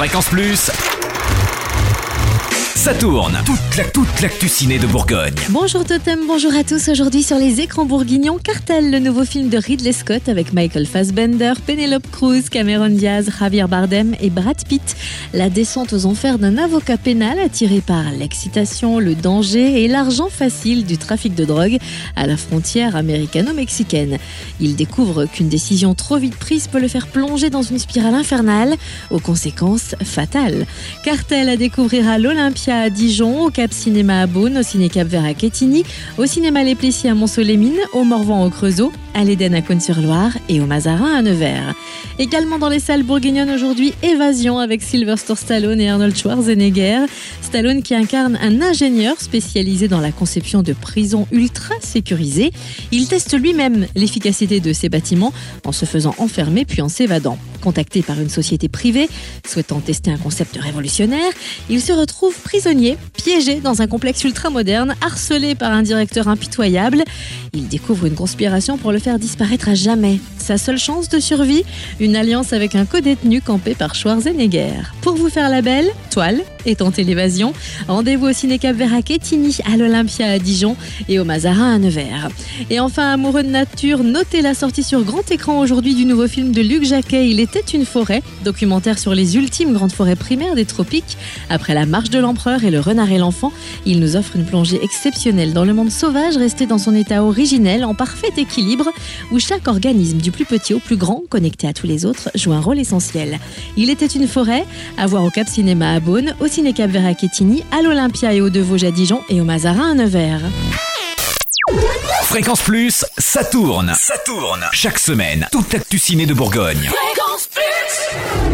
Fréquence Plus. Ça tourne. Toute la toute l'actu ciné de Bourgogne. Bonjour Totem, bonjour à tous. Aujourd'hui sur les écrans bourguignons, Cartel, le nouveau film de Ridley Scott avec Michael Fassbender, Penelope Cruz, Cameron Diaz, Javier Bardem et Brad Pitt. La descente aux enfers d'un avocat pénal attiré par l'excitation, le danger et l'argent facile du trafic de drogue à la frontière américano-mexicaine. Il découvre qu'une décision trop vite prise peut le faire plonger dans une spirale infernale aux conséquences fatales. Cartel à découvrir à l'Olympia à Dijon, au Cap Cinéma à Beaune, au Ciné Cap Vert à Quetigny, au Cinéma Les Plessis à Mont-Solémine, au Morvan au Creusot, à l'Éden à Cône-sur-Loire et au Mazarin à Nevers. Également dans les salles bourguignonnes aujourd'hui, Évasion avec Sylvester Stallone et Arnold Schwarzenegger. Stallone qui incarne un ingénieur spécialisé dans la conception de prisons ultra sécurisées. Il teste lui-même l'efficacité de ces bâtiments en se faisant enfermer puis en s'évadant. Contacté par une société privée souhaitant tester un concept révolutionnaire, il se retrouve prisonnier, piégé dans un complexe ultra-moderne, harcelé par un directeur impitoyable. Il découvre une conspiration pour le faire disparaître à jamais. Sa seule chance de survie, une alliance avec un codétenu campé par Schwarzenegger. Pour vous faire la belle, toile et tenter l'évasion, rendez-vous au Ciné Cap à à l'Olympia à Dijon et au Mazarin à Nevers. Et enfin, amoureux de nature, notez la sortie sur grand écran aujourd'hui du nouveau film de Luc Jacquet, Il était une forêt, documentaire sur les ultimes grandes forêts primaires des tropiques. Après la marche de l'empereur et le renard et l'enfant, il nous offre une plongée exceptionnelle dans le monde sauvage resté dans son état originel, en parfait équilibre, où chaque organisme, du plus petit au plus grand, connecté à tous les autres, joue un rôle essentiel. Il était une forêt, à voir au Cap Cinéma à Beaune, au Ciné Cap Vert à Quetigny, à l'Olympia et au De Vosges à Dijon et au Mazarin à Nevers. Fréquence Plus, ça tourne. Ça tourne. Chaque semaine, toute l'actu ciné de Bourgogne. Fréquence Plus